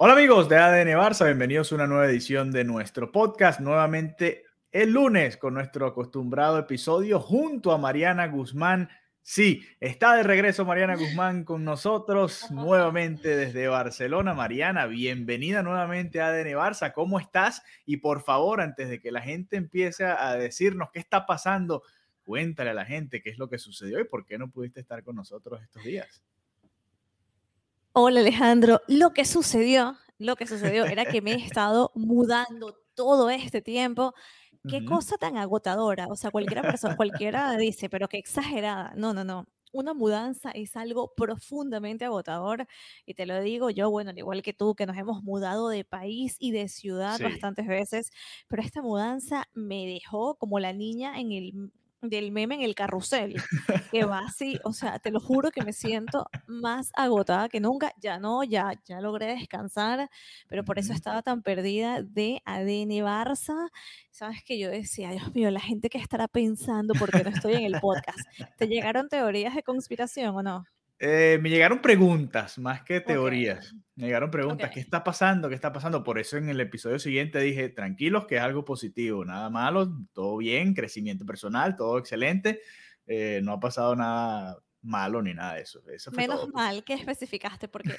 Hola amigos de ADN Barça, bienvenidos a una nueva edición de nuestro podcast. Nuevamente el lunes con nuestro acostumbrado episodio junto a Mariana Guzmán. Sí, está de regreso Mariana Guzmán con nosotros nuevamente desde Barcelona. Mariana, bienvenida nuevamente a ADN Barça. ¿Cómo estás? Y por favor, antes de que la gente empiece a decirnos qué está pasando, cuéntale a la gente qué es lo que sucedió y por qué no pudiste estar con nosotros estos días. Hola Alejandro, lo que sucedió, lo que sucedió era que me he estado mudando todo este tiempo. Qué Ujú. cosa tan agotadora. O sea, cualquiera persona, cualquiera dice, pero qué exagerada. No, no, no. Una mudanza es algo profundamente agotador y te lo digo yo, bueno, al igual que tú, que nos hemos mudado de país y de ciudad Sí. bastantes veces, pero esta mudanza me dejó como la niña en el del meme en el carrusel, que va así, o sea, te lo juro que me siento más agotada que nunca. Ya no, ya, ya logré descansar, pero por eso estaba tan perdida de ADN Barça. Sabes que yo decía, Dios mío, la gente que estará pensando porque no estoy en el podcast. ¿Te llegaron teorías de conspiración o no? Eh, me llegaron preguntas más que teorías. Me llegaron preguntas. ¿Qué está pasando? ¿Qué está pasando? Por eso en el episodio siguiente dije, tranquilos, que es algo positivo, nada malo, todo bien, crecimiento personal, todo excelente. eh, no ha pasado nada malo ni nada de eso. Eso fue Menos todo. pues. mal que especificaste, porque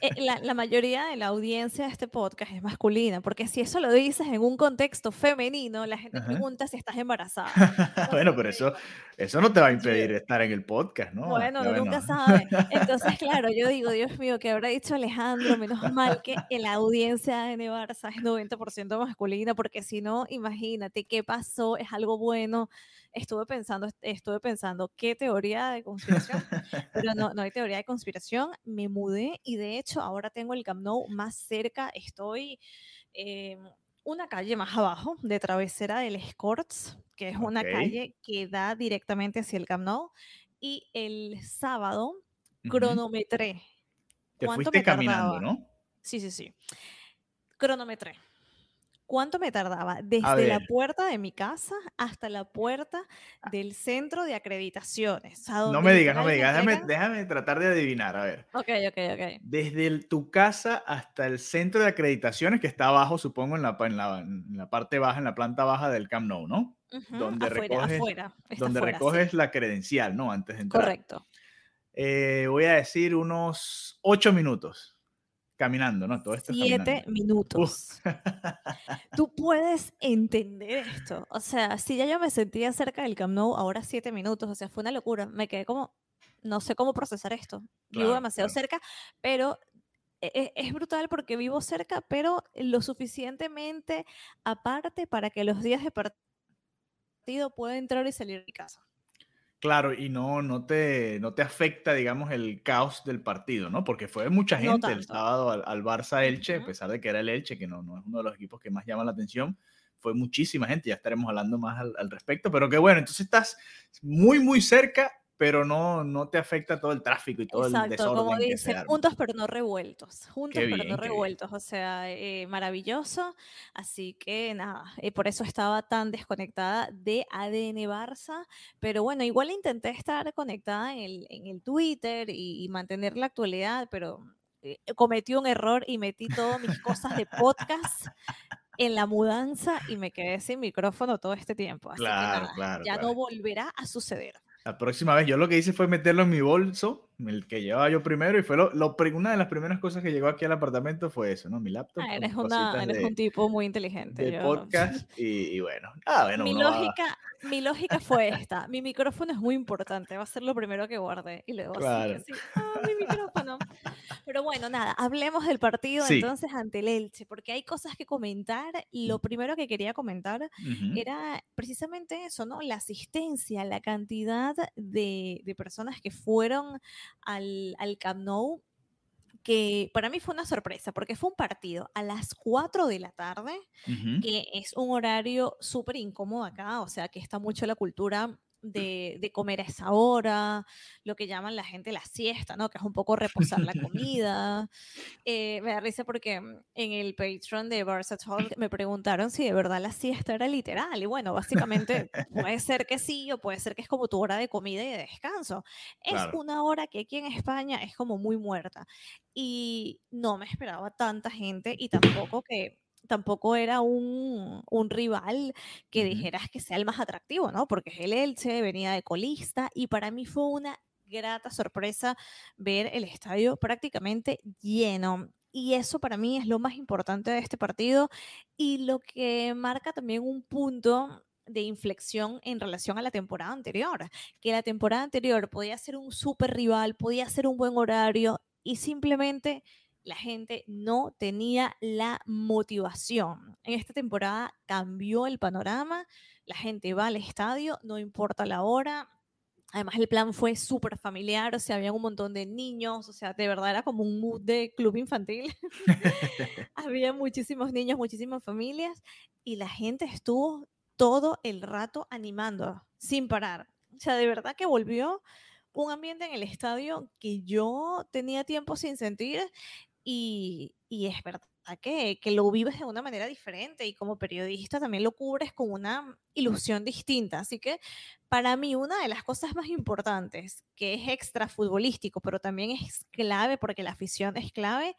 eh, la, la mayoría de la audiencia de este podcast es masculina, porque si eso lo dices en un contexto femenino, la gente Ajá. pregunta si estás embarazada. bueno, pero eso, eso no te va a impedir estar en el podcast, ¿no? Bueno, nunca bueno. sabe. Entonces, claro, yo digo, Dios mío, que habrá dicho Alejandro? Menos mal que la audiencia de Barça es 90% masculina, porque si no, imagínate qué pasó, es algo bueno. Estuve pensando, estuve pensando, ¿qué teoría de conspiración? Pero no, no hay teoría de conspiración. Me mudé y de hecho ahora tengo el Camp Nou más cerca. Estoy eh, una calle más abajo de Travesera del Escorts, que es una Ok. calle que da directamente hacia el Camp Nou. Y el sábado Ujú. cronometré. Te ¿Cuánto fuiste me caminando, tardaba? ¿no? Sí, sí, sí. Cronometré. ¿Cuánto me tardaba? Desde la puerta de mi casa hasta la puerta del centro de acreditaciones. No me digas, no me digas, déjame, tratar de adivinar, a ver. Ok, ok, ok. Desde el- tu casa hasta el centro de acreditaciones que está abajo, supongo, en la, pa- en la, en la parte baja, en la planta baja del Camp Nou, ¿no? Donde afuera, recoges, afuera. Donde afuera, sí. recoges la credencial, ¿no? Antes de entrar. Correcto. Eh, voy a decir unos ocho minutos caminando, ¿no? Todo esto es Siete caminando. Minutos. Tú puedes entender esto. O sea, si ya yo me sentía cerca del Camp Nou, ahora siete minutos. O sea, fue una locura. Me quedé como, no sé cómo procesar esto. Vivo demasiado claro. cerca, pero e- e- es brutal porque vivo cerca, pero lo suficientemente aparte para que los días de partido pueda entrar y salir de mi casa. Claro, y no, no, te, no te afecta, digamos, el caos del partido, ¿no? Porque fue mucha No gente el sábado al, al Barça Elche, a pesar de que era el Elche, que no, no es uno de los equipos que más llama la atención, fue muchísima gente, ya estaremos hablando más al, al respecto, pero qué bueno, entonces estás muy, muy cerca, pero no, no te afecta todo el tráfico y todo el Exacto, como desorden se dicen, juntos pero no revueltos, juntos Qué pero bien, no bien. revueltos, o sea, eh, maravilloso, así que nada, eh, por eso estaba tan desconectada de ADN Barça, pero bueno, igual intenté estar conectada en el, en el Twitter y, y mantener la actualidad, pero eh, cometí un error y metí todas mis cosas de podcast en la mudanza y me quedé sin micrófono todo este tiempo, así que Claro, nada, claro, ya claro. no volverá a suceder. La próxima vez yo lo que hice fue meterlo en mi bolso, el que llevaba yo primero y fue lo, una de las primeras cosas que llegó aquí al apartamento fue eso, ¿no? Mi laptop. Ah, eres, un tipo muy inteligente. De podcast y, bueno. Ah, bueno mi, lógica, mi lógica fue esta. Mi micrófono es muy importante, va a ser lo primero que guarde. Y luego claro. así, ah, mi micrófono. Pero bueno, nada, hablemos del partido entonces ante el Elche, porque hay cosas que comentar. Lo mm. primero que quería comentar era precisamente eso, ¿no? La asistencia, la cantidad de, de personas que fueron al, al Camp Nou que para mí fue una sorpresa, porque fue un partido a las 4 de la tarde, que es un horario súper incómodo acá, o sea, que está mucho la cultura de, comer a esa hora, lo que llaman la gente la siesta, ¿no? Que es un poco reposar la comida. Eh, me da risa porque mm, en el Patreon de Barça Talk me preguntaron si de verdad la siesta era literal. Y bueno, básicamente puede ser que sí o puede ser que es como tu hora de comida y de descanso. Es una hora que aquí en España es como muy muerta. Y no me esperaba tanta gente y tampoco que tampoco era un, rival que dijeras que sea el más atractivo, ¿no? Porque es el Elche, venía de colista y para mí fue una grata sorpresa ver el estadio prácticamente lleno. Y eso para mí es lo más importante de este partido y lo que marca también un punto de inflexión en relación a la temporada anterior, que la temporada anterior podía ser un super rival, podía ser un buen horario y simplemente la gente no tenía la motivación. En esta temporada cambió el panorama, la gente va al estadio, no importa la hora. Además, el plan fue súper familiar, o sea, había un montón de niños, o sea, de verdad era como un mood de club infantil. había muchísimos niños, muchísimas familias, y la gente estuvo todo el rato animando, sin parar. O sea, de verdad que volvió un ambiente en el estadio que yo tenía tiempo sin sentir y, es verdad que, lo vives de una manera diferente y como periodista también lo cubres con una ilusión distinta. Así que para mí una de las cosas más importantes, que es extra futbolístico, pero también es clave porque la afición es clave,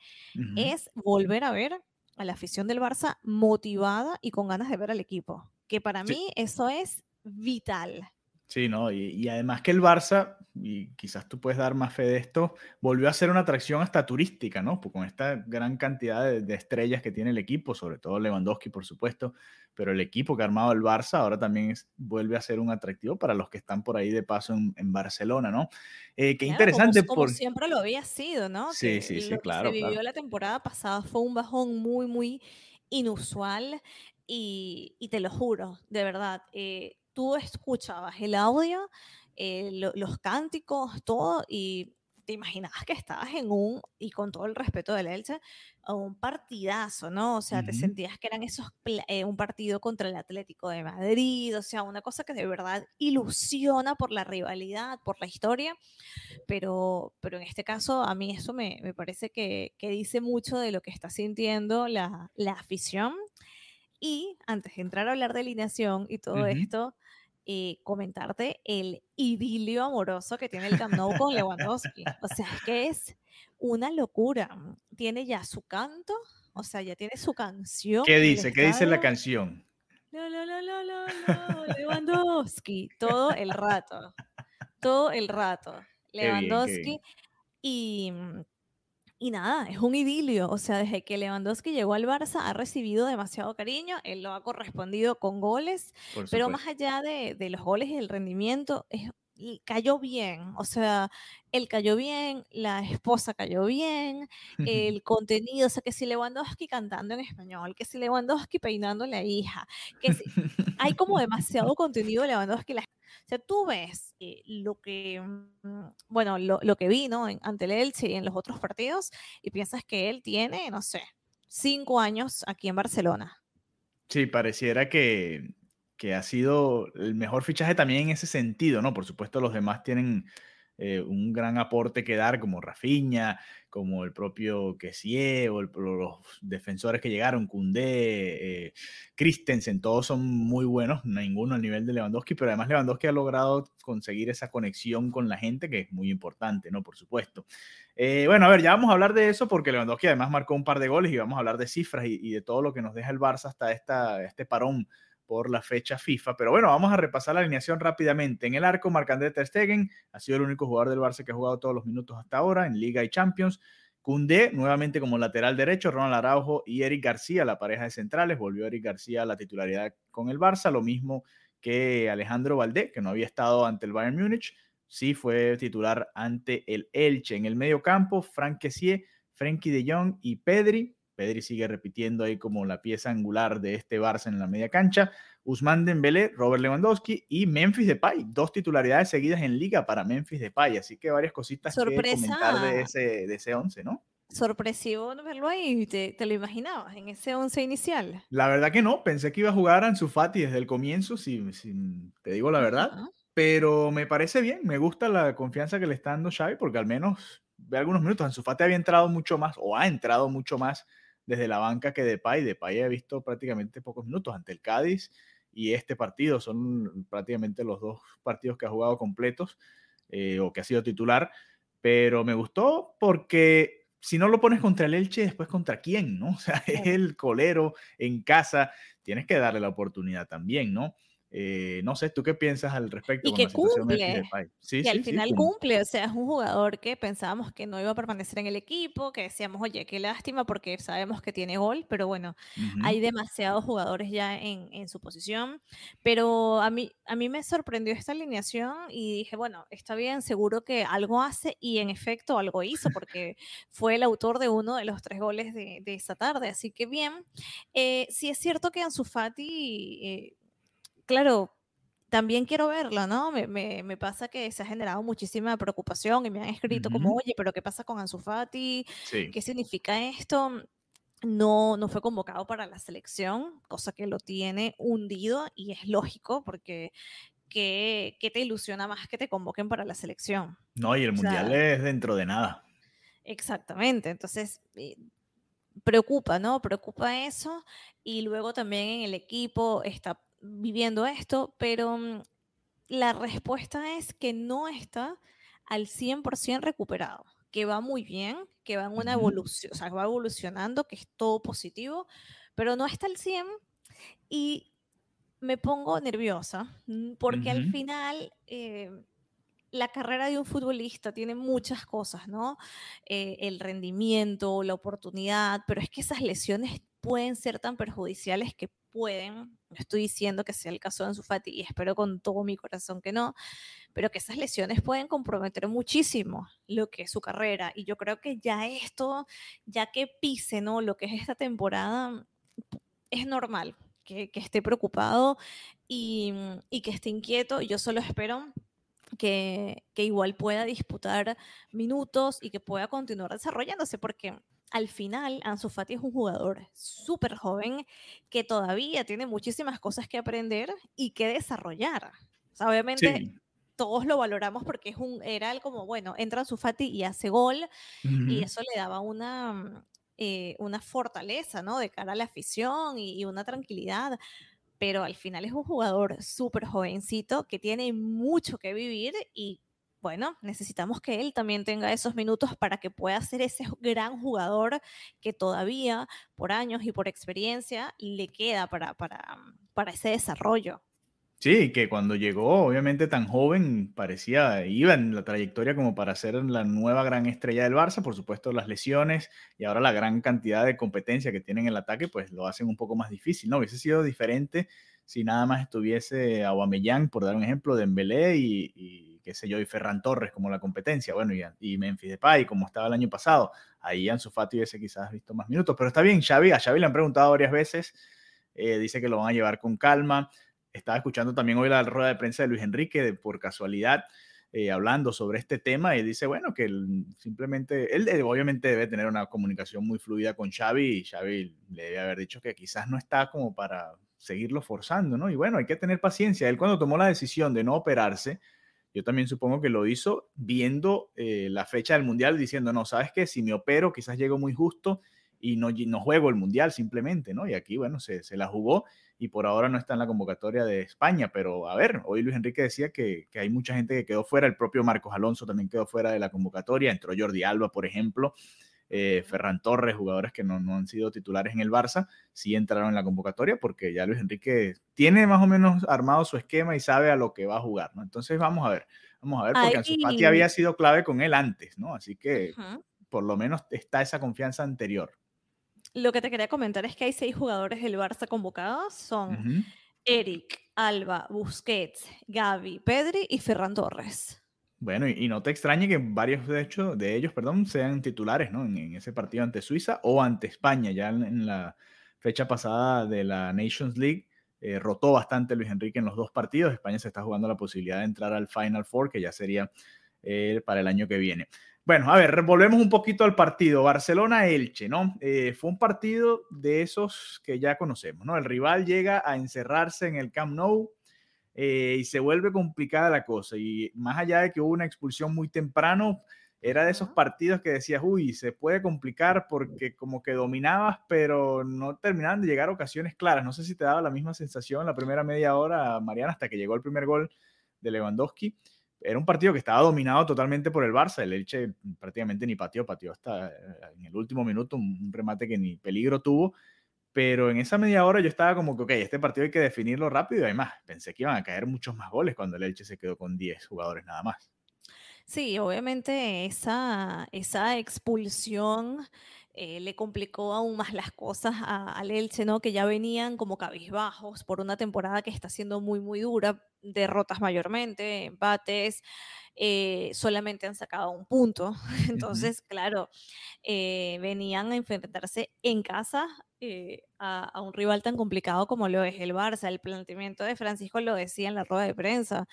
es volver a ver a la afición del Barça motivada y con ganas de ver al equipo. Que para mí eso es vital. Sí, ¿no? Y, además que el Barça, y quizás tú puedes dar más fe de esto, volvió a ser una atracción hasta turística, ¿no? Pues con esta gran cantidad de, estrellas que tiene el equipo, sobre todo Lewandowski, por supuesto, pero el equipo que ha armado el Barça ahora también vuelve a ser un atractivo para los que están por ahí de paso en, Barcelona, ¿no? Eh, qué interesante. Como, siempre lo había sido, ¿no? Sí, sí, sí, claro. Que se vivió la temporada pasada fue un bajón muy, muy inusual y, y te lo juro, de verdad. Eh, tú escuchabas el audio, eh, los cánticos, todo, y te imaginabas que estabas en un, y con todo el respeto del Elche, un partidazo, ¿no? O sea, te sentías que eran esos, eh, un partido contra el Atlético de Madrid, o sea, una cosa que de verdad ilusiona por la rivalidad, por la historia, pero, pero en este caso a mí eso me, me parece que, que, dice mucho de lo que está sintiendo la, la afición. Y antes de entrar a hablar de alineación y todo esto, eh, comentarte el idilio amoroso que tiene el Camp Nou con Lewandowski. O sea, es que es una locura. Tiene ya su canto, o sea, ya tiene su canción. ¿Qué dice? ¿Qué dice la canción? Lewandowski, todo el rato. Todo el rato. Lewandowski. Y mm, y nada, es un idilio. O sea, desde que Lewandowski llegó al Barça ha recibido demasiado cariño, él lo ha correspondido con goles, pero más allá de, de, los goles y el rendimiento, es, cayó bien. O sea, él cayó bien, la esposa cayó bien, el contenido, o sea, que si Lewandowski cantando en español, que si Lewandowski peinando a la hija, que si, hay como demasiado contenido de Lewandowski. La, o sea, tú ves eh, lo que, mm, bueno, lo, lo que vi, ¿no? ante el Elche y en los otros partidos y piensas que él tiene, no sé, cinco años aquí en Barcelona. Sí, pareciera que, que ha sido el mejor fichaje también en ese sentido, ¿no? Por supuesto, los demás tienen eh, un gran aporte que dar, como Rafinha, como el propio Kessie o los defensores que llegaron, Koundé, eh, Christensen, todos son muy buenos, ninguno al nivel de Lewandowski, pero además Lewandowski ha logrado conseguir esa conexión con la gente, que es muy importante, ¿no? Por supuesto. Eh, bueno, a ver, ya vamos a hablar de eso porque Lewandowski además marcó un par de goles y vamos a hablar de cifras y, de todo lo que nos deja el Barça hasta esta, este parón por la fecha FIFA. Pero bueno, vamos a repasar la alineación rápidamente. En el arco, Marc-André Ter Stegen ha sido el único jugador del Barça que ha jugado todos los minutos hasta ahora en Liga y Champions. Cundé, nuevamente como lateral derecho, Ronald Araujo y Eric García, la pareja de centrales. Volvió Eric García a la titularidad con el Barça, lo mismo que Alejandro Valdé, que no había estado ante el Bayern Múnich. Sí fue titular ante el Elche. En el medio campo, Frank Kessier, Frenkie de Jong y Pedri. Pedri sigue repitiendo ahí como la pieza angular de este Barça en la media cancha. Usman Dembélé, Robert Lewandowski y Memphis Depay. Dos titularidades seguidas en liga para Memphis Depay. Así que varias cositas que comentar de ese, de ese once, ¿no? Sorpresivo verlo ahí. ¿Te, ¿Te, lo imaginabas en ese once inicial? La verdad que no. Pensé que iba a jugar Ansu Fati desde el comienzo, si, te digo la verdad. Pero me parece bien. Me gusta la confianza que le está dando Xavi porque al menos ve algunos minutos. Ansu Fati había entrado mucho más o ha entrado mucho más desde la banca que Depay. Depay ha visto prácticamente pocos minutos ante el Cádiz y este partido son prácticamente los dos partidos que ha jugado completos eh, o que ha sido titular, pero me gustó porque si no lo pones contra el Elche, después contra quién, ¿no? O sea, es el colero en casa, tienes que darle la oportunidad también, ¿no? Eh, no sé, ¿tú qué piensas al respecto? Y que cumple. Sí, y al final cumple. O sea, es un jugador que pensábamos que no iba a permanecer en el equipo, que decíamos, oye, qué lástima porque sabemos que tiene gol, pero bueno, hay demasiados jugadores ya en, en, su posición. Pero a mí, a mí me sorprendió esta alineación y dije, bueno, está bien, seguro que algo hace y en efecto algo hizo porque fue el autor de uno de los tres goles de, de esa tarde. Así que bien, eh, sí es cierto que Ansu Fati... Eh, claro, también quiero verlo, ¿no? Me, me, pasa que se ha generado muchísima preocupación y me han escrito como, oye, pero ¿qué pasa con Ansu Fati? ¿Qué significa esto? No, no fue convocado para la selección, cosa que lo tiene hundido y es lógico porque ¿qué, te ilusiona más que te convoquen para la selección? No, y el Mundial es dentro de nada. Exactamente, entonces eh, preocupa, ¿no? Preocupa eso y luego también en el equipo está viviendo esto, pero mm, la respuesta es que no está al 100% recuperado, que va muy bien, que va en una evolución, o sea, va evolucionando, que es todo positivo, pero no está al 100 y me pongo nerviosa mm, porque al final eh, la carrera de un futbolista tiene muchas cosas, ¿no? Eh, el rendimiento, la oportunidad, pero es que esas lesiones pueden ser tan perjudiciales que pueden, no estoy diciendo que sea el caso de Ansu Fati y espero con todo mi corazón que no, pero que esas lesiones pueden comprometer muchísimo lo que es su carrera y yo creo que ya esto, ya que pise, ¿no? Lo que es esta temporada, es normal que, esté preocupado y, y que esté inquieto. Yo solo espero que, que, igual pueda disputar minutos y que pueda continuar desarrollándose, porque al final Ansu Fati es un jugador súper joven que todavía tiene muchísimas cosas que aprender y que desarrollar. obviamente todos lo valoramos porque es un, era el como, bueno, entra Ansu Fati y hace gol y eso le daba una, eh, una fortaleza, ¿no? De cara a la afición y, y una tranquilidad pero al final es un jugador súper jovencito que tiene mucho que vivir y bueno, necesitamos que él también tenga esos minutos para que pueda ser ese gran jugador que todavía por años y por experiencia le queda para, para, para ese desarrollo. Sí, que cuando llegó, obviamente tan joven, parecía, iba en la trayectoria como para ser la nueva gran estrella del Barça, por supuesto las lesiones y ahora la gran cantidad de competencia que tienen en el ataque, pues lo hacen un poco más difícil, ¿no? Hubiese sido diferente si nada más estuviese Aubameyang, por dar un ejemplo, de Embelé y qué sé yo, y Ferran Torres como la competencia, bueno, y, y Memphis Depay como estaba el año pasado, ahí Ansu Fati hubiese quizás visto más minutos, pero está bien, Xavi, a Xavi le han preguntado varias veces, eh, dice que lo van a llevar con calma, estaba escuchando también hoy la rueda de prensa de Luis Enrique, por casualidad, eh, hablando sobre este tema y dice, bueno, que simplemente, él obviamente debe tener una comunicación muy fluida con Xavi y Xavi le debe haber dicho que quizás no está como para seguirlo forzando, ¿no? Y bueno, hay que tener paciencia. Él cuando tomó la decisión de no operarse, yo también supongo que lo hizo viendo eh, la fecha del Mundial, diciendo, no, sabes que si me opero, quizás llego muy justo y no, no juego el Mundial simplemente, ¿no? Y aquí, bueno, se, se, la jugó y por ahora no está en la convocatoria de España, pero a ver, hoy Luis Enrique decía que, que hay mucha gente que quedó fuera, el propio Marcos Alonso también quedó fuera de la convocatoria, entró Jordi Alba, por ejemplo. Eh, Ferran Torres, jugadores que no, no, han sido titulares en el Barça, sí entraron en la convocatoria porque ya Luis Enrique tiene más o menos armado su esquema y sabe a lo que va a jugar, ¿no? Entonces vamos a ver, vamos a ver, porque Ansu Fati había sido clave con él antes, ¿no? Así que por lo menos está esa confianza anterior. Lo que te quería comentar es que hay seis jugadores del Barça convocados, son Eric, Alba, Busquets, Gaby, Pedri y Ferran Torres. Bueno, y, no te extrañe que varios de, hecho, de ellos perdón, sean titulares ¿no? En, ese partido ante Suiza o ante España. Ya en, la fecha pasada de la Nations League eh, rotó bastante Luis Enrique en los dos partidos. España se está jugando la posibilidad de entrar al Final Four, que ya sería eh, para el año que viene. Bueno, a ver, volvemos un poquito al partido. Barcelona-Elche, ¿no? Eh, fue un partido de esos que ya conocemos, ¿no? El rival llega a encerrarse en el Camp Nou eh, y se vuelve complicada la cosa. Y más allá de que hubo una expulsión muy temprano, era de esos partidos que decías, uy, se puede complicar porque como que dominabas, pero no terminaban de llegar ocasiones claras. No sé si te daba la misma sensación la primera media hora, Mariana, hasta que llegó el primer gol de Lewandowski. Era un partido que estaba dominado totalmente por el Barça. El Elche prácticamente ni pateó, pateó hasta eh, en el último minuto un remate que ni peligro tuvo pero en esa media hora yo estaba como que, ok, este partido hay que definirlo rápido y además pensé que iban a caer muchos más goles cuando el Elche se quedó con 10 jugadores nada más. Sí, obviamente esa, esa expulsión eh, le complicó aún más las cosas al Elche, ¿no? Que ya venían como cabizbajos por una temporada que está siendo muy, muy dura, derrotas mayormente, empates, eh, solamente han sacado un punto. Entonces, claro, eh, venían a enfrentarse en casa eh, a, un rival tan complicado como lo es el Barça. El planteamiento de Francisco lo decía en la rueda de prensa.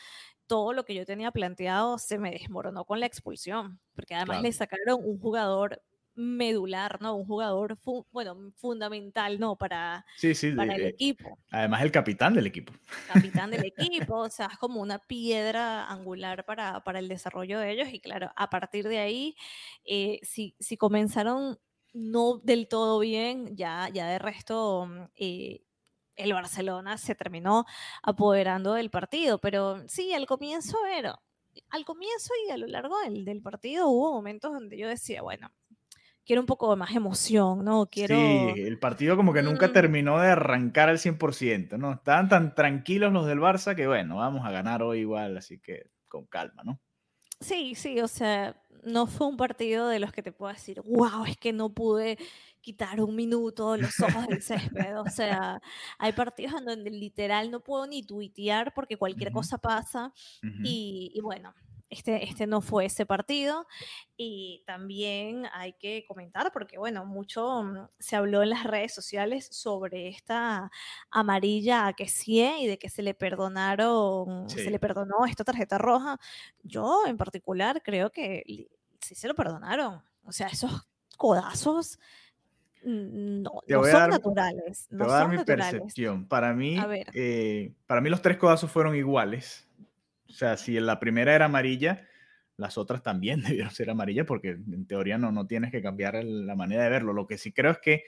Todo lo que yo tenía planteado se me desmoronó con la expulsión, porque además le sacaron un jugador medular, ¿no? Un jugador, bueno, fundamental, ¿no? Para, para el equipo. Además, el capitán del equipo. Capitán del equipo, o sea, es como una piedra angular para, para el desarrollo de ellos. Y claro, a partir de ahí, eh, si, si comenzaron no del todo bien, ya, ya de resto... Mm, eh, el Barcelona se terminó apoderando del partido, pero sí, al comienzo era, al comienzo y a lo largo del, del partido hubo momentos donde yo decía, bueno, quiero un poco más emoción, ¿no? Quiero... Sí, el partido como que nunca mm. terminó de arrancar al 100%, ¿no? Estaban tan tranquilos los del Barça que, bueno, vamos a ganar hoy igual, así que con calma, ¿no? Sí, sí, o sea, no fue un partido de los que te puedo decir, wow, es que no pude quitar un minuto los ojos del césped. O sea, hay partidos en donde literal no puedo ni tuitear porque cualquier cosa pasa. y, y, bueno, este, este no fue ese partido. Y también hay que comentar, porque bueno, mucho mm, se habló en las redes sociales sobre esta amarilla a sí y de que se le perdonaron, se le perdonó esta tarjeta roja. Yo en particular creo que sí se lo perdonaron. O sea, esos codazos no, son naturales. No te voy a dar mi percepción. Para mí, eh, para mí los tres codazos fueron iguales. O sea, si la primera era amarilla, las otras también debieron ser amarillas porque en teoría no, no tienes que cambiar la manera de verlo. Lo que sí creo es que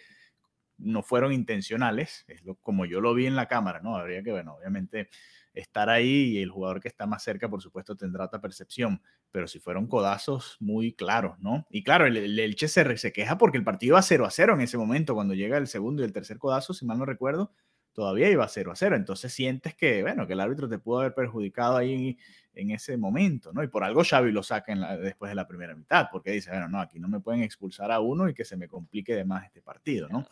no fueron intencionales, es lo, como yo lo vi en la cámara, ¿no? Habría que, bueno, obviamente estar ahí y el jugador que está más cerca, por supuesto, tendrá otra percepción, pero si fueron codazos muy claros, ¿no? Y claro, el, el Elche se, se, queja porque el partido iba 0 a 0 en ese momento, cuando llega el segundo y el tercer codazo, si mal no recuerdo, todavía iba 0 a 0. Entonces sientes que, bueno, que el árbitro te pudo haber perjudicado ahí en, ese momento, ¿no? Y por algo Xavi lo saca después de la primera mitad, porque dice, bueno, no, aquí no me pueden expulsar a uno y que se me complique de más este partido, ¿no?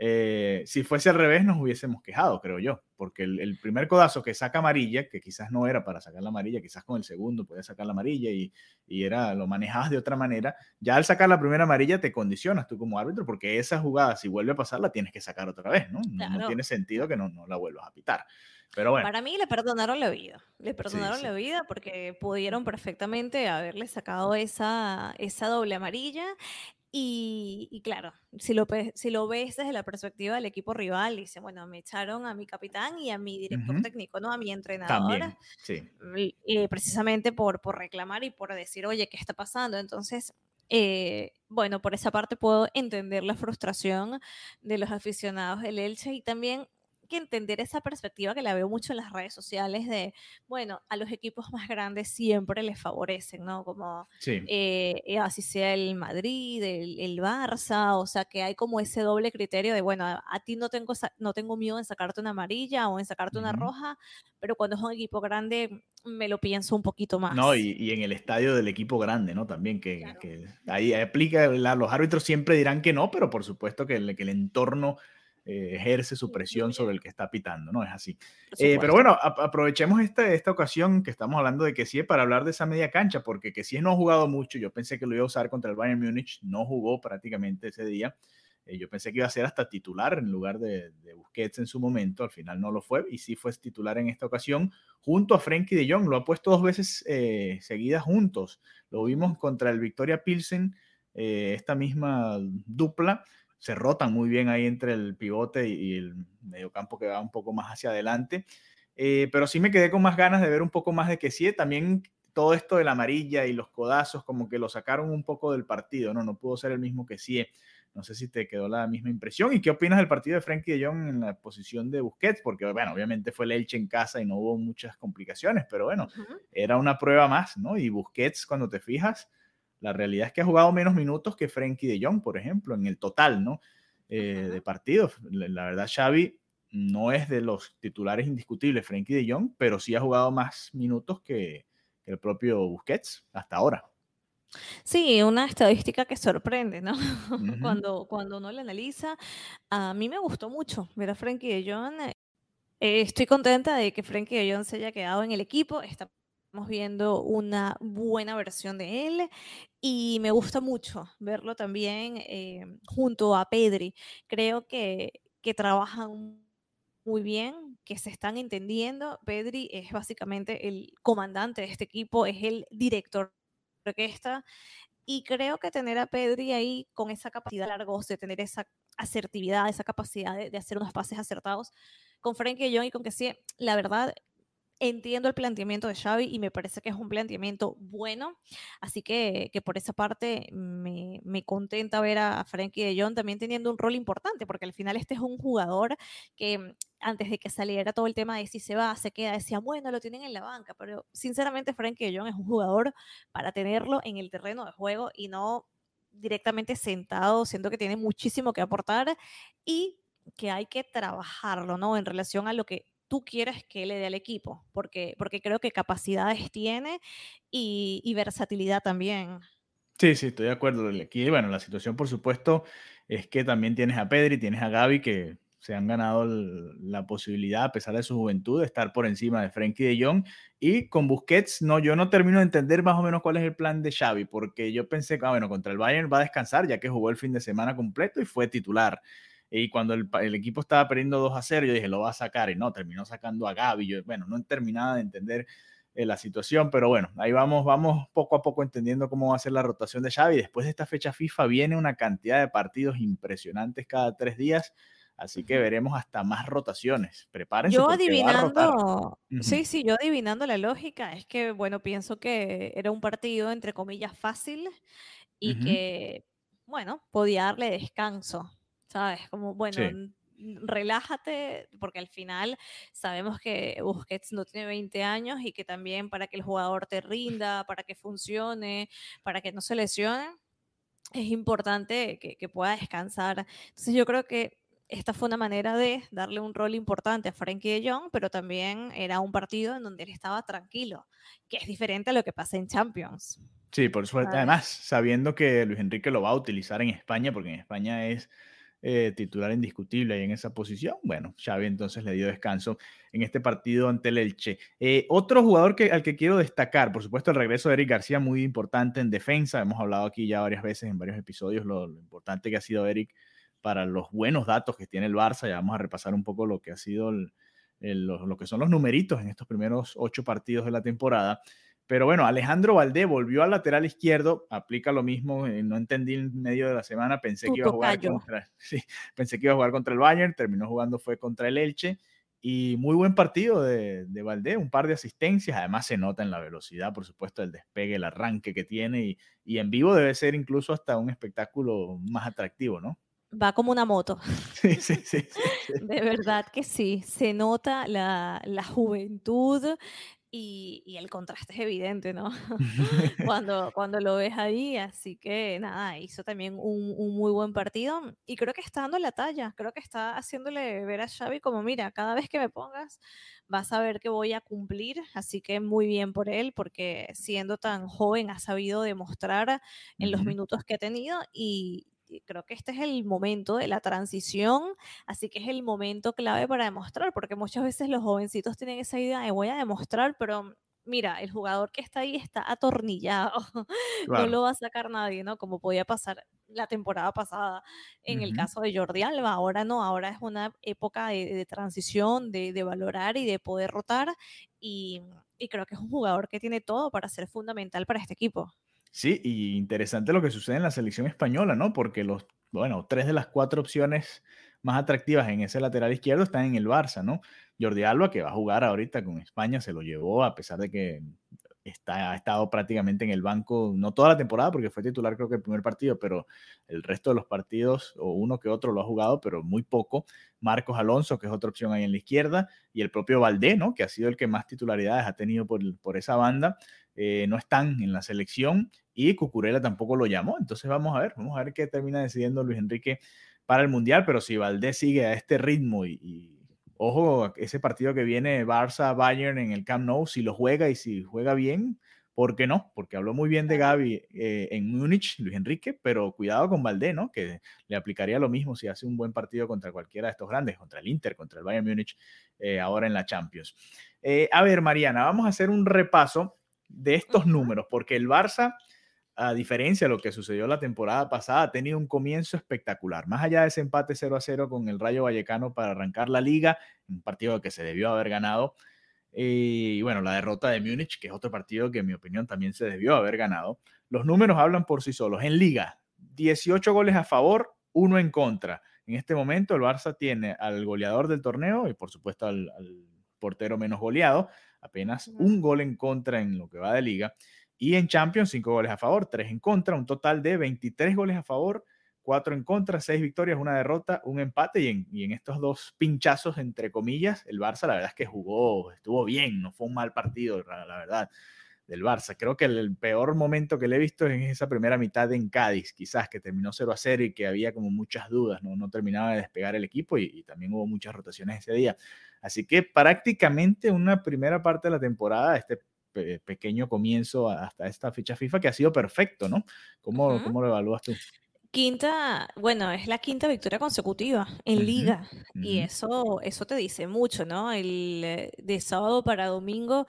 Eh, si fuese al revés, nos hubiésemos quejado, creo yo, porque el, primer codazo que saca amarilla, que quizás no era para sacar la amarilla, quizás con el segundo podía sacar la amarilla y, y, era, lo manejabas de otra manera, ya al sacar la primera amarilla te condicionas tú como árbitro, porque esa jugada, si vuelve a pasar, la tienes que sacar otra vez, ¿no? No, tiene sentido que no, no la vuelvas a pitar. Pero bueno. Para mí le perdonaron la vida. Le perdonaron la vida porque pudieron perfectamente haberle sacado esa, esa doble amarilla y, claro, si lo, si lo ves desde la perspectiva del equipo rival, dice, bueno, me echaron a mi capitán y a mi director técnico, ¿no? A mi entrenador. sí. Eh, precisamente por, por reclamar y por decir, oye, ¿qué está pasando? Entonces, eh, bueno, por esa parte puedo entender la frustración de los aficionados del Elche y también que entender esa perspectiva que la veo mucho en las redes sociales de, bueno, a los equipos más grandes siempre les favorecen, ¿no? Como eh, eh, así sea el Madrid, el, Barça, o sea que hay como ese doble criterio de, bueno, a, ti no tengo, no tengo miedo en sacarte una amarilla o en sacarte una roja, pero cuando es un equipo grande me lo pienso un poquito más. No, y, en el estadio del equipo grande, ¿no? También que, ahí aplica, los árbitros siempre dirán que no, pero por supuesto que el, que el entorno eh, ejerce su presión sobre el que está pitando, ¿no? Es así. Eh, pero bueno, aprovechemos esta, esta ocasión que estamos hablando de que sí para hablar de esa media cancha, porque que sí no ha jugado mucho, yo pensé que lo iba a usar contra el Bayern Múnich, no jugó prácticamente ese día. Eh, yo pensé que iba a ser hasta titular en lugar de, Busquets en su momento, al final no lo fue y sí fue titular en esta ocasión junto a Frenkie de Jong, lo ha puesto dos veces seguidas juntos, lo vimos contra el Victoria Pilsen, esta misma dupla, se rotan muy bien ahí entre el pivote y, el mediocampo que va un poco más hacia adelante. Eh, pero sí me quedé con más ganas de ver un poco más de que sí, también todo esto de la amarilla y los codazos como que lo sacaron un poco del partido, ¿no? No pudo ser el mismo que sí. No sé si te quedó la misma impresión. ¿Y qué opinas del partido de Frankie de Jong en la posición de Busquets? Porque, bueno, obviamente fue el Elche en casa y no hubo muchas complicaciones, pero bueno, era una prueba más, ¿no? Y Busquets, cuando te fijas, la realidad es que ha jugado menos minutos que Frenkie de Jong, por ejemplo, en el total, ¿no? Eh, de partidos. La verdad, Xavi no es de los titulares indiscutibles, Frenkie de Jong, pero sí ha jugado más minutos que, el propio Busquets hasta ahora. Sí, una estadística que sorprende, ¿no? cuando, cuando uno la analiza. A mí me gustó mucho ver a Frenkie de Jong. Eh, estoy contenta de que Frenkie de Jong se haya quedado en el equipo. Está Estamos viendo una buena versión de él y me gusta mucho verlo también eh, junto a Pedri. Creo que, que trabajan muy bien, que se están entendiendo. Pedri es básicamente el comandante de este equipo, es el director de orquesta y creo que tener a Pedri ahí con esa capacidad de de tener esa asertividad, esa capacidad de, hacer unos pases acertados, con Frankie John y con que sí, la verdad, entiendo el planteamiento de Xavi y me parece que es un planteamiento bueno, así que, que por esa parte me, me, contenta ver a Frankie de Jong también teniendo un rol importante, porque al final este es un jugador que mm, antes de que saliera todo el tema de si se va, se queda, decía, bueno, lo tienen en la banca, pero sinceramente Frankie de Jong es un jugador para tenerlo en el terreno de juego y no directamente sentado, siento que tiene muchísimo que aportar y que hay que trabajarlo, ¿no? En relación a lo que tú quieres que le dé al equipo, porque, porque creo que capacidades tiene y, versatilidad también. Sí, sí, estoy de acuerdo. Aquí, bueno, la situación, por supuesto, es que también tienes a Pedri, tienes a Gaby, que se han ganado la posibilidad, a pesar de su juventud, de estar por encima de Frenkie de Jong. Y con Busquets, no, yo no termino de entender más o menos cuál es el plan de Xavi, porque yo pensé que, ah, bueno, contra el Bayern va a descansar, ya que jugó el fin de semana completo y fue titular. Y cuando el, el, equipo estaba perdiendo 2 a 0, yo dije, lo va a sacar. Y no, terminó sacando a Gaby. Yo, bueno, no he terminado de entender eh, la situación, pero bueno, ahí vamos, vamos poco a poco entendiendo cómo va a ser la rotación de Xavi. Después de esta fecha FIFA viene una cantidad de partidos impresionantes cada tres días. Así que veremos hasta más rotaciones. Prepárense. Yo adivinando, sí, sí, yo adivinando la lógica, es que, bueno, pienso que era un partido, entre comillas, fácil y que, bueno, podía darle descanso ¿sabes? Como, bueno, relájate, porque al final sabemos que Busquets no tiene 20 años y que también para que el jugador te rinda, para que funcione, para que no se lesione, es importante que, que pueda descansar. Entonces yo creo que esta fue una manera de darle un rol importante a Frankie de Jong, pero también era un partido en donde él estaba tranquilo, que es diferente a lo que pasa en Champions. Sí, por suerte. Además, sabiendo que Luis Enrique lo va a utilizar en España, porque en España es eh, titular indiscutible ahí en esa posición. Bueno, Xavi entonces le dio descanso en este partido ante el Elche. Eh, otro jugador que, al que quiero destacar, por supuesto, el regreso de Eric García, muy importante en defensa. Hemos hablado aquí ya varias veces en varios episodios lo, importante que ha sido Eric para los buenos datos que tiene el Barça. Ya vamos a repasar un poco lo que ha sido lo, que son los numeritos en estos primeros ocho partidos de la temporada. Pero bueno, Alejandro Valdé volvió al lateral izquierdo, aplica lo mismo, eh, no entendí en medio de la semana, pensé que, iba a jugar contra, sí, pensé que iba a jugar contra el Bayern, terminó jugando fue contra el Elche y muy buen partido de, de Valdé, un par de asistencias, además se nota en la velocidad, por supuesto, el despegue, el arranque que tiene y, y en vivo debe ser incluso hasta un espectáculo más atractivo, ¿no? Va como una moto. Sí, sí, sí, De verdad que sí. Se nota la, la juventud, y, el contraste es evidente, ¿no? cuando, cuando lo ves ahí, así que nada, hizo también un, un, muy buen partido y creo que está dando la talla, creo que está haciéndole ver a Xavi como, mira, cada vez que me pongas vas a ver que voy a cumplir, así que muy bien por él, porque siendo tan joven ha sabido demostrar en los minutos que ha tenido y, creo que este es el momento de la transición, así que es el momento clave para demostrar, porque muchas veces los jovencitos tienen esa idea de voy a demostrar, pero mira, el jugador que está ahí está atornillado, no lo va a sacar nadie, ¿no? Como podía pasar la temporada pasada en el caso de Jordi Alba, ahora no, ahora es una época de, transición, de, valorar y de poder rotar, y, y creo que es un jugador que tiene todo para ser fundamental para este equipo. Sí, y interesante lo que sucede en la selección española, ¿no? Porque los, bueno, tres de las cuatro opciones más atractivas en ese lateral izquierdo están en el Barça, ¿no? Jordi Alba, que va a jugar ahorita con España, se lo llevó a pesar de que está, ha estado prácticamente en el banco, no toda la temporada, porque fue titular creo que el primer partido, pero el resto de los partidos, o uno que otro lo ha jugado, pero muy poco. Marcos Alonso, que es otra opción ahí en la izquierda, y el propio Valdé, ¿no? Que ha sido el que más titularidades ha tenido por, por esa banda. Eh, no están en la selección y Cucurella tampoco lo llamó. Entonces vamos a ver, vamos a ver qué termina decidiendo Luis Enrique para el Mundial, pero si Valdés sigue a este ritmo y, ojo, ese partido que viene Barça-Bayern en el Camp Nou, si lo juega y si juega bien, ¿por qué no? Porque habló muy bien de Gaby eh, en Múnich, Luis Enrique, pero cuidado con Valdés, ¿no? Que le aplicaría lo mismo si hace un buen partido contra cualquiera de estos grandes, contra el Inter, contra el Bayern Múnich, eh, ahora en la Champions. a ver, Mariana, vamos a hacer un repaso de estos números, porque el Barça, a diferencia de lo que sucedió la temporada pasada, ha tenido un comienzo espectacular. Más allá de ese empate 0 a 0 con el Rayo Vallecano para arrancar la liga, un partido que se debió haber ganado. Y bueno, la derrota de Múnich, que es otro partido que en mi opinión también se debió haber ganado. Los números hablan por sí solos. En liga, 18 goles a favor, uno en contra. En este momento el Barça tiene al goleador del torneo y por supuesto al, al portero menos goleado, apenas un gol en contra en lo que va de liga. Y en Champions, cinco goles a favor, tres en contra, un total de 23 goles a favor, cuatro en contra, seis victorias, una derrota, un empate. Y en, y en estos dos pinchazos, entre comillas, el Barça, la verdad es que jugó, estuvo bien, no fue un mal partido, la verdad del Barça. Creo que el, peor momento que le he visto es esa primera mitad en Cádiz, quizás que terminó 0 a 0 y que había como muchas dudas, no, no terminaba de despegar el equipo y, también hubo muchas rotaciones ese día. Así que prácticamente una primera parte de la temporada, este pequeño comienzo hasta esta fecha FIFA que ha sido perfecto, ¿no? ¿Cómo, ¿cómo lo evalúas tú? Quinta, bueno, es la quinta victoria consecutiva en liga y eso, eso te dice mucho, ¿no? El, eh, de sábado para domingo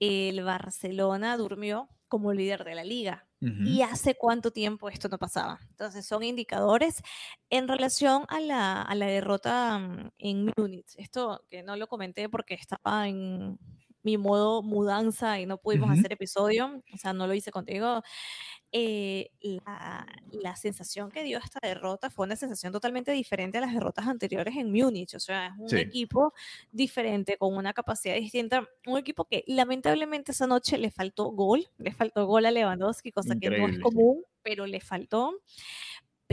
el Barcelona durmió como líder de la liga. ¿Y hace cuánto tiempo esto no pasaba? Entonces son indicadores en relación a la, a la derrota mm, en Múnich. Esto que no lo comenté porque estaba en mi modo mudanza y no pudimos hacer episodio, o sea, no lo hice contigo. Eh, la, sensación que dio esta derrota fue una sensación totalmente diferente a las derrotas anteriores en Múnich. O sea, es un equipo diferente, con una capacidad distinta. Un equipo que lamentablemente esa noche le faltó gol, le faltó gol a Lewandowski, cosa que no es común, pero le faltó.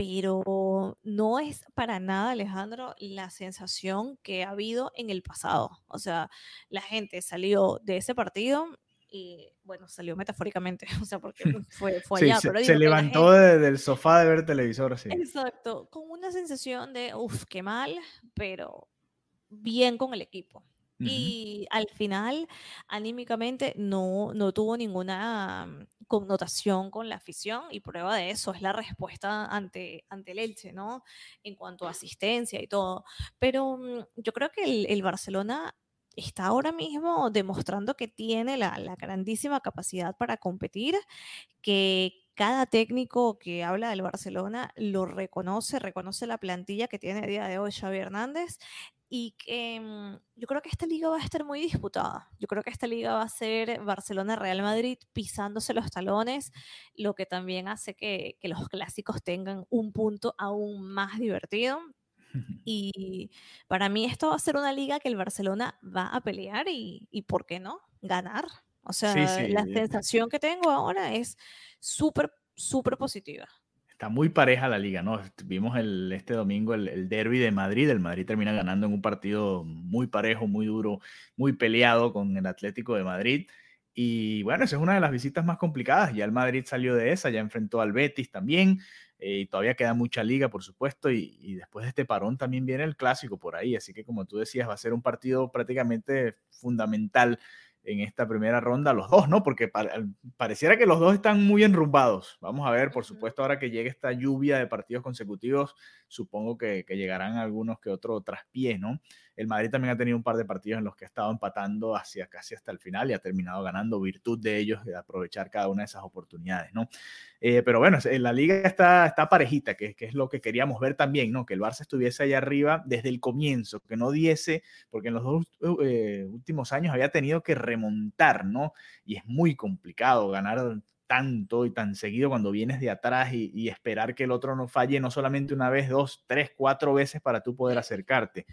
Pero no es para nada, Alejandro, la sensación que ha habido en el pasado. O sea, la gente salió de ese partido y bueno, salió metafóricamente, o sea, porque fue, fue allá. Se, se levantó del sofá de ver televisor, sí. Exacto, con una sensación de, uff, qué mal, pero bien con el equipo. Y al final, anímicamente, no, no tuvo ninguna connotación con la afición y prueba de eso es la respuesta ante, ante el Elche, ¿no? En cuanto a asistencia y todo. Pero mm, yo creo que el, el Barcelona está ahora mismo demostrando que tiene la, grandísima capacidad para competir, que cada técnico que habla del Barcelona lo reconoce, reconoce la plantilla que tiene a día de hoy Xavi Hernández y que mm, yo creo que esta liga va a estar muy disputada. Yo creo que esta liga va a ser Barcelona-Real Madrid pisándose los talones, lo que también hace que, que los clásicos tengan un punto aún más divertido. Y para mí esto va a ser una liga que el Barcelona va a pelear y, y ¿por qué no? Ganar. O sea, la sensación que tengo ahora es súper, súper positiva. Está muy pareja la liga, ¿no? Vimos el, este domingo el, derby de Madrid, el Madrid termina ganando en un partido muy parejo, muy duro, muy peleado con el Atlético de Madrid. Y bueno, esa es una de las visitas más complicadas. Ya el Madrid salió de esa, ya enfrentó al Betis también. Eh, y todavía queda mucha liga, por supuesto. Y, y, después de este parón también viene el clásico por ahí. Así que, como tú decías, va a ser un partido prácticamente fundamental en esta primera ronda, los dos, ¿no? Porque pareciera que los dos están muy enrumbados. Vamos a ver, por supuesto, ahora que llegue esta lluvia de partidos consecutivos, supongo que, que llegarán algunos que otro traspié, ¿no? El Madrid también ha tenido un par de partidos en los que ha estado empatando hacia casi hasta el final y ha terminado ganando virtud de ellos de aprovechar cada una de esas oportunidades, ¿no? Eh, pero bueno, la liga está, está parejita, que, que, es lo que queríamos ver también, ¿no? Que el Barça estuviese allá arriba desde el comienzo, que no diese, porque en los dos eh, últimos años había tenido que remontar, ¿no? Y es muy complicado ganar tanto y tan seguido cuando vienes de atrás y, esperar que el otro no falle no solamente una vez, dos, tres, cuatro veces para tú poder acercarte.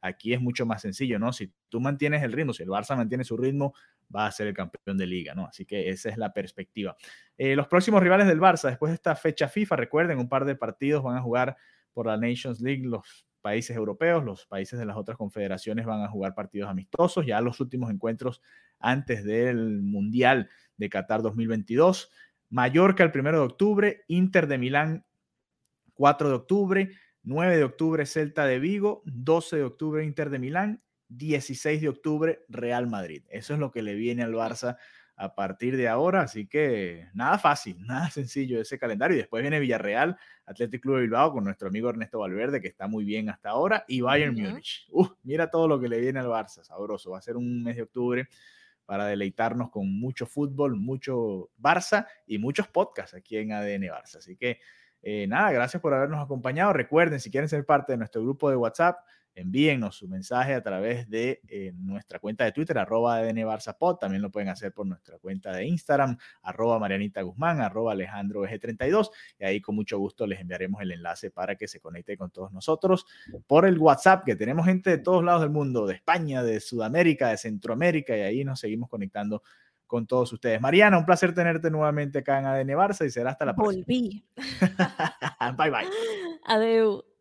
Aquí es mucho más sencillo, ¿no? Si tú mantienes el ritmo, si el Barça mantiene su ritmo, va a ser el campeón de liga, ¿no? Así que esa es la perspectiva. Eh, los próximos rivales del Barça, después de esta fecha FIFA, recuerden, un par de partidos van a jugar por la Nations League los países europeos, los países de las otras confederaciones van a jugar partidos amistosos, ya los últimos encuentros antes del Mundial de Qatar 2022. Mallorca el 1 de octubre, Inter de Milán 4 de octubre, 9 de octubre Celta de Vigo, 12 de octubre Inter de Milán, 16 de octubre Real Madrid. Eso es lo que le viene al Barça a partir de ahora, así que nada fácil, nada sencillo ese calendario. Y después viene Villarreal, Athletic Club de Bilbao con nuestro amigo Ernesto Valverde, que está muy bien hasta ahora, y Bayern uh -huh. Múnich. Uh, mira todo lo que le viene al Barça, sabroso. Va a ser un mes de octubre para deleitarnos con mucho fútbol, mucho Barça y muchos podcasts aquí en ADN Barça. Así que eh, nada, gracias por habernos acompañado. Recuerden, si quieren ser parte de nuestro grupo de WhatsApp, envíennos su mensaje a través de eh, nuestra cuenta de Twitter, arroba Pod. También lo pueden hacer por nuestra cuenta de Instagram, arroba Marianita Guzmán, arroba Alejandro 32 Y ahí con mucho gusto les enviaremos el enlace para que se conecte con todos nosotros por el WhatsApp, que tenemos gente de todos lados del mundo, de España, de Sudamérica, de Centroamérica, y ahí nos seguimos conectando con todos ustedes. Mariana, un placer tenerte nuevamente acá en ADN Barça y será hasta la próxima. Volví. bye bye. Adeu.